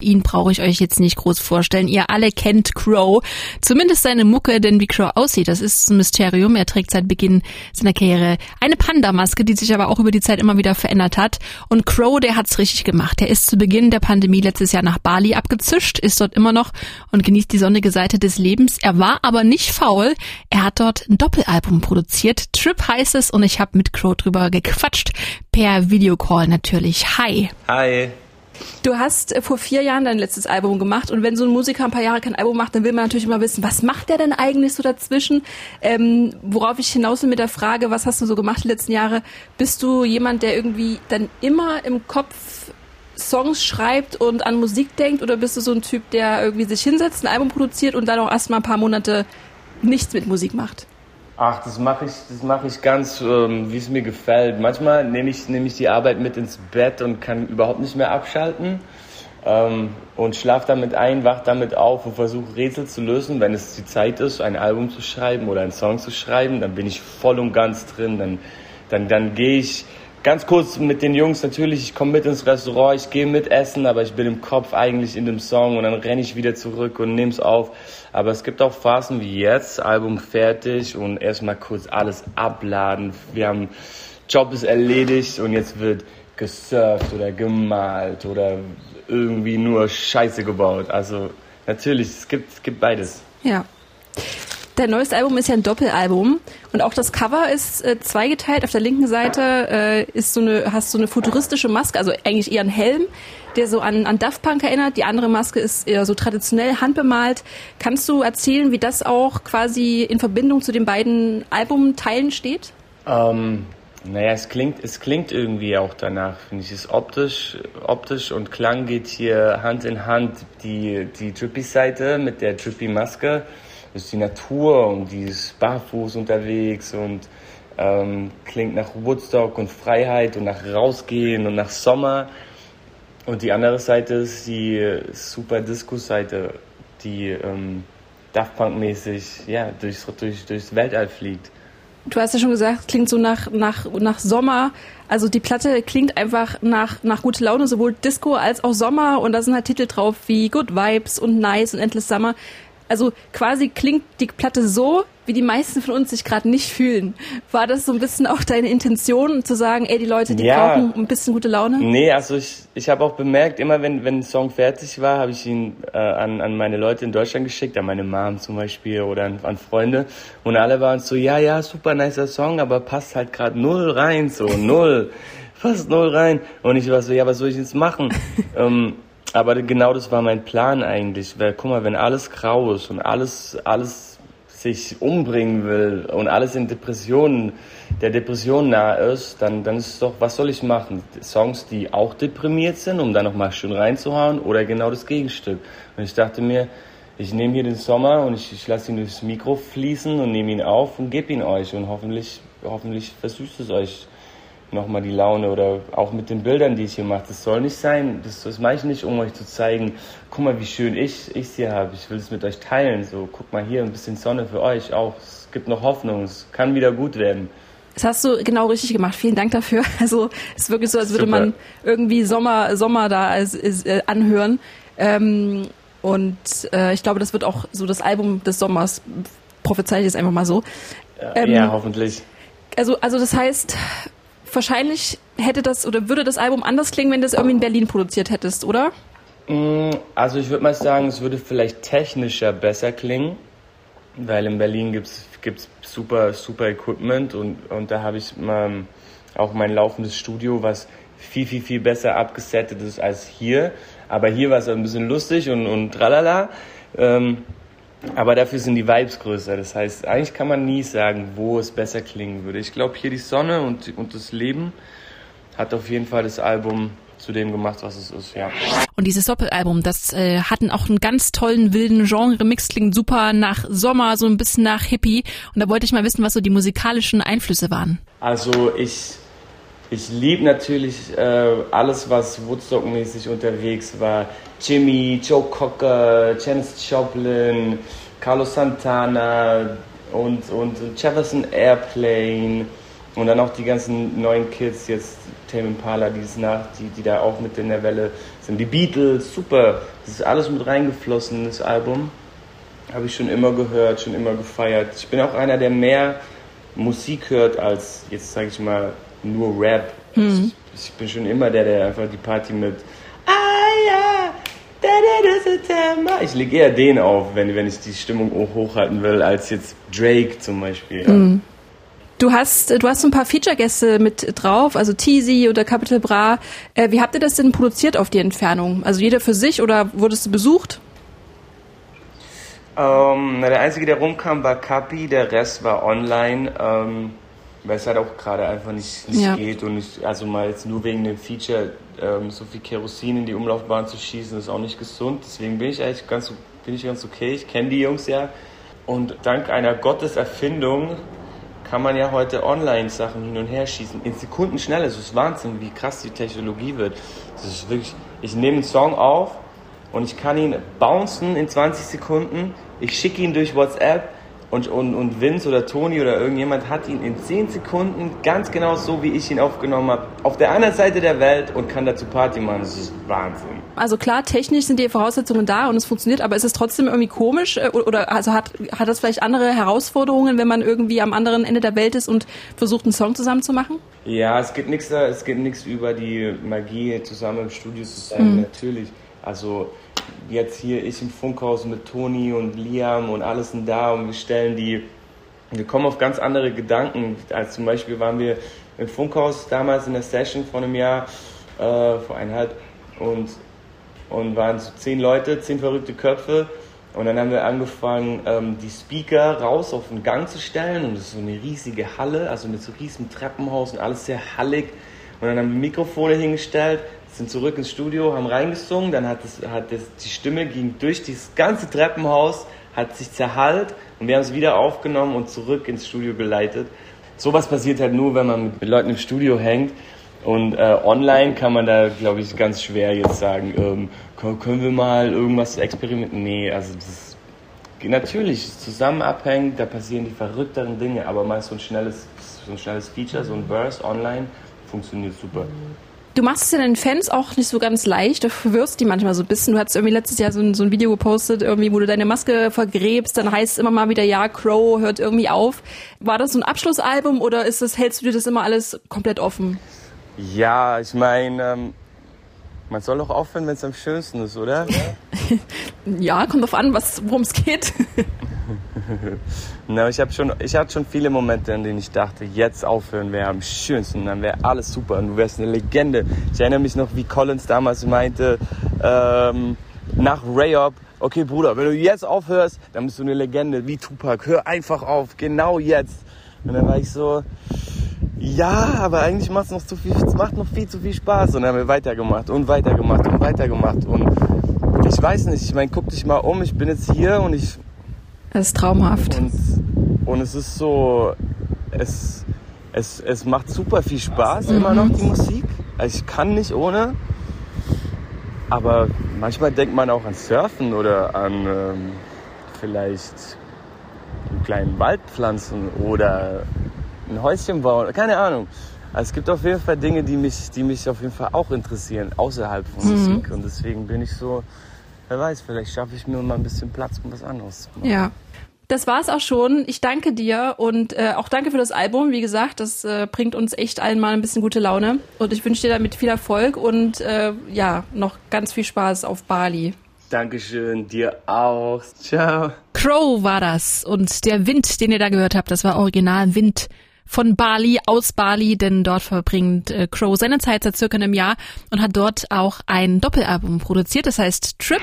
Ihn brauche ich euch jetzt nicht groß vorstellen. Ihr alle kennt Crow. Zumindest seine Mucke, denn wie Crow aussieht, das ist ein Mysterium. Er trägt seit Beginn seiner Karriere eine Panda-Maske, die sich aber auch über die Zeit immer wieder verändert hat. Und Crow, der hat's richtig gemacht. Er ist zu Beginn der Pandemie letztes Jahr nach Bali abgezischt, ist dort immer noch und genießt die sonnige Seite des Lebens. Er war aber nicht faul. Er hat dort ein Doppelalbum produziert. Trip heißt es und ich habe mit Crow drüber gequatscht. Per Videocall natürlich. Hi. Hi. Du hast äh, vor vier Jahren dein letztes Album gemacht und wenn so ein Musiker ein paar Jahre kein Album macht, dann will man natürlich immer wissen, was macht der denn eigentlich so dazwischen? Ähm, worauf ich hinaus will mit der Frage, was hast du so gemacht die letzten Jahre? Bist du jemand, der irgendwie dann immer im Kopf Songs schreibt und an Musik denkt oder bist du so ein Typ, der irgendwie sich hinsetzt, ein Album produziert und dann auch erstmal ein paar Monate nichts mit Musik macht? Ach, das mache ich, das mache ich ganz, ähm, wie es mir gefällt. Manchmal nehme ich, nehme ich die Arbeit mit ins Bett und kann überhaupt nicht mehr abschalten ähm, und schlafe damit ein, wach damit auf und versuche Rätsel zu lösen. Wenn es die Zeit ist, ein Album zu schreiben oder einen Song zu schreiben, dann bin ich voll und ganz drin. Dann, dann, dann gehe ich ganz kurz mit den Jungs natürlich, ich komme mit ins Restaurant, ich gehe mit essen, aber ich bin im Kopf eigentlich in dem Song und dann renne ich wieder zurück und nehme es auf. Aber es gibt auch Phasen wie jetzt, Album fertig und erstmal kurz alles abladen. Wir haben Job ist erledigt und jetzt wird gesurft oder gemalt oder irgendwie nur Scheiße gebaut. Also natürlich, es gibt, es gibt beides. Ja. Dein neues Album ist ja ein Doppelalbum und auch das Cover ist äh, zweigeteilt. Auf der linken Seite äh, ist so eine, hast du so eine futuristische Maske, also eigentlich eher ein Helm, der so an, an Daft Punk erinnert. Die andere Maske ist eher so traditionell handbemalt. Kannst du erzählen, wie das auch quasi in Verbindung zu den beiden Albumteilen steht? Ähm, naja, es klingt, es klingt irgendwie auch danach, finde ich. Es optisch, optisch und Klang geht hier Hand in Hand. Die, die Trippy-Seite mit der Trippy-Maske ist die Natur und die ist barfuß unterwegs und ähm, klingt nach Woodstock und Freiheit und nach Rausgehen und nach Sommer. Und die andere Seite ist die super Disco-Seite, die ähm, Daft Punk-mäßig ja, durchs, durch, durchs Weltall fliegt. Du hast ja schon gesagt, klingt so nach, nach, nach Sommer. Also die Platte klingt einfach nach, nach gute Laune, sowohl Disco als auch Sommer. Und da sind halt Titel drauf wie Good Vibes und Nice und Endless Summer. Also quasi klingt die Platte so, wie die meisten von uns sich gerade nicht fühlen. War das so ein bisschen auch deine Intention, zu sagen, ey, die Leute, die ja, brauchen ein bisschen gute Laune? Nee, also ich, ich habe auch bemerkt, immer wenn, wenn ein Song fertig war, habe ich ihn äh, an, an meine Leute in Deutschland geschickt, an meine Mom zum Beispiel oder an, an Freunde. Und alle waren so, ja, ja, super nicer Song, aber passt halt gerade null rein, so null, fast null rein. Und ich war so, ja, was soll ich jetzt machen? ähm, aber genau das war mein Plan eigentlich. Weil, guck mal, wenn alles grau ist und alles, alles sich umbringen will und alles in Depressionen, der Depression nahe ist, dann, dann ist es doch, was soll ich machen? Songs, die auch deprimiert sind, um da nochmal schön reinzuhauen oder genau das Gegenstück. Und ich dachte mir, ich nehme hier den Sommer und ich, ich lasse ihn durchs Mikro fließen und nehme ihn auf und gebe ihn euch und hoffentlich, hoffentlich versüßt es euch nochmal die Laune oder auch mit den Bildern, die ich hier mache. Das soll nicht sein, das, das mache ich nicht, um euch zu zeigen, guck mal, wie schön ich es hier habe. Ich will es mit euch teilen. So, guck mal hier, ein bisschen Sonne für euch auch. Es gibt noch Hoffnung, es kann wieder gut werden. Das hast du genau richtig gemacht. Vielen Dank dafür. Also es ist wirklich so, als würde Super. man irgendwie Sommer, Sommer da als, als, äh, anhören. Ähm, und äh, ich glaube, das wird auch so das Album des Sommers, prophezei ich jetzt einfach mal so. Ähm, ja, hoffentlich. Also, also das heißt, wahrscheinlich hätte das oder würde das Album anders klingen, wenn du es irgendwie in Berlin produziert hättest, oder? Mm, also ich würde mal sagen, es würde vielleicht technischer besser klingen, weil in Berlin gibt es super, super Equipment und, und da habe ich mal auch mein laufendes Studio, was viel, viel, viel besser abgesettet ist als hier. Aber hier war es ein bisschen lustig und, und tralala. Ähm, aber dafür sind die Vibes größer. Das heißt, eigentlich kann man nie sagen, wo es besser klingen würde. Ich glaube, hier die Sonne und, und das Leben hat auf jeden Fall das Album zu dem gemacht, was es ist, ja. Und dieses Doppelalbum, das äh, hatten auch einen ganz tollen wilden Genre-Mix, klingt super nach Sommer, so ein bisschen nach Hippie. Und da wollte ich mal wissen, was so die musikalischen Einflüsse waren. Also ich ich liebe natürlich äh, alles, was Woodstock-mäßig unterwegs war. Jimmy, Joe Cocker, Janis Joplin, Carlos Santana und, und Jefferson Airplane Und dann auch die ganzen neuen Kids, jetzt Tame Impala, die nach, die, die da auch mit in der Welle sind. Die Beatles, super. Das ist alles mit reingeflossen, das Album. Habe ich schon immer gehört, schon immer gefeiert. Ich bin auch einer, der mehr Musik hört als jetzt, sage ich mal, nur Rap. Mhm. Ich, ich, bin schon immer der, der einfach die Party mit Ah ja, da, da, das September. Ich lege eher den auf, wenn, wenn ich die Stimmung hochhalten will, als jetzt Drake zum Beispiel. Ja. Mhm. Du hast, du hast ein paar Feature-Gäste mit drauf, also Teasy oder Capital Bra. Äh, wie habt ihr das denn produziert auf die Entfernung? Also jeder für sich oder wurdest du besucht? Ähm, na, der Einzige, der rumkam, war Capi, der Rest war online, ähm, weil es halt auch gerade einfach nicht, nicht ja. geht und nicht, also mal jetzt nur wegen dem Feature ähm, so viel Kerosin in die Umlaufbahn zu schießen, ist auch nicht gesund. Deswegen bin ich eigentlich ganz, bin ich ganz okay. Ich kenne die Jungs ja. Und dank einer Gotteserfindung kann man ja heute online Sachen hin und her schießen. In Sekunden schnell. Es ist Wahnsinn, wie krass die Technologie wird. Das ist wirklich, ich nehme einen Song auf und ich kann ihn bouncen in 20 Sekunden. Ich schicke ihn durch WhatsApp und, und, und Vince oder Toni oder irgendjemand hat ihn in 10 Sekunden ganz genau so, wie ich ihn aufgenommen habe, auf der anderen Seite der Welt und kann dazu Party machen. Das ist Wahnsinn. Also klar, technisch sind die Voraussetzungen da und es funktioniert, aber ist es trotzdem irgendwie komisch äh, oder also hat, hat das vielleicht andere Herausforderungen, wenn man irgendwie am anderen Ende der Welt ist und versucht, einen Song zusammen zu machen? Ja, es geht nichts es geht nichts über die Magie, zusammen im Studio zu sein, mhm. natürlich. Also jetzt hier ich im Funkhaus mit Toni und Liam und alles sind da und wir stellen die, wir kommen auf ganz andere Gedanken. Als zum Beispiel waren wir im Funkhaus damals in der Session vor einem Jahr, äh, vor eineinhalb und, und waren so zehn Leute, zehn verrückte Köpfe. Und dann haben wir angefangen, ähm, die Speaker raus auf den Gang zu stellen. Und das ist so eine riesige Halle, also mit so riesigen Treppenhaus und alles sehr hallig. Und dann haben wir Mikrofone hingestellt, sind zurück ins Studio, haben reingesungen, dann hat, es, hat es, die Stimme ging durch das ganze Treppenhaus, hat sich zerhallt und wir haben es wieder aufgenommen und zurück ins Studio geleitet. Sowas passiert halt nur, wenn man mit Leuten im Studio hängt. Und äh, online kann man da, glaube ich, ganz schwer jetzt sagen, ähm, können wir mal irgendwas experimentieren? Nee, also das ist natürlich zusammen abhängt, da passieren die verrückteren Dinge, aber mal so ein schnelles, so ein schnelles Feature, so ein Burst online funktioniert super. Du machst es ja deinen Fans auch nicht so ganz leicht. Du verwirrst die manchmal so ein bisschen. Du hast irgendwie letztes Jahr so ein, so ein Video gepostet, irgendwie, wo du deine Maske vergräbst. Dann heißt es immer mal wieder, ja, Crow hört irgendwie auf. War das so ein Abschlussalbum oder ist das, hältst du dir das immer alles komplett offen? Ja, ich meine, ähm, man soll doch aufhören, wenn es am schönsten ist, oder? ja, kommt drauf an, worum es geht. Na, ich habe schon, ich hatte schon viele Momente, in denen ich dachte, jetzt aufhören wäre am schönsten, dann wäre alles super und du wärst eine Legende. Ich erinnere mich noch, wie Collins damals meinte, ähm, nach Rayop, okay Bruder, wenn du jetzt aufhörst, dann bist du eine Legende, wie Tupac, hör einfach auf, genau jetzt. Und dann war ich so, ja, aber eigentlich macht es noch zu viel, macht noch viel zu viel Spaß. Und dann haben wir weitergemacht und weitergemacht und weitergemacht. Und ich weiß nicht, ich meine, guck dich mal um, ich bin jetzt hier und ich es ist traumhaft. Und, und es ist so, es, es, es macht super viel Spaß, mhm. immer noch die Musik. Also ich kann nicht ohne. Aber manchmal denkt man auch an Surfen oder an ähm, vielleicht einen kleinen Wald pflanzen oder ein Häuschen bauen. Keine Ahnung. Also es gibt auf jeden Fall Dinge, die mich, die mich auf jeden Fall auch interessieren, außerhalb von mhm. Musik. Und deswegen bin ich so, wer weiß, vielleicht schaffe ich mir mal ein bisschen Platz, um was anderes zu machen. Ja. Das war's auch schon. Ich danke dir und äh, auch danke für das Album. Wie gesagt, das äh, bringt uns echt allen mal ein bisschen gute Laune. Und ich wünsche dir damit viel Erfolg und äh, ja, noch ganz viel Spaß auf Bali. Dankeschön, dir auch. Ciao. Crow war das. Und der Wind, den ihr da gehört habt, das war original Wind von Bali, aus Bali, denn dort verbringt äh, Crow seine Zeit seit circa einem Jahr und hat dort auch ein Doppelalbum produziert, das heißt Trip.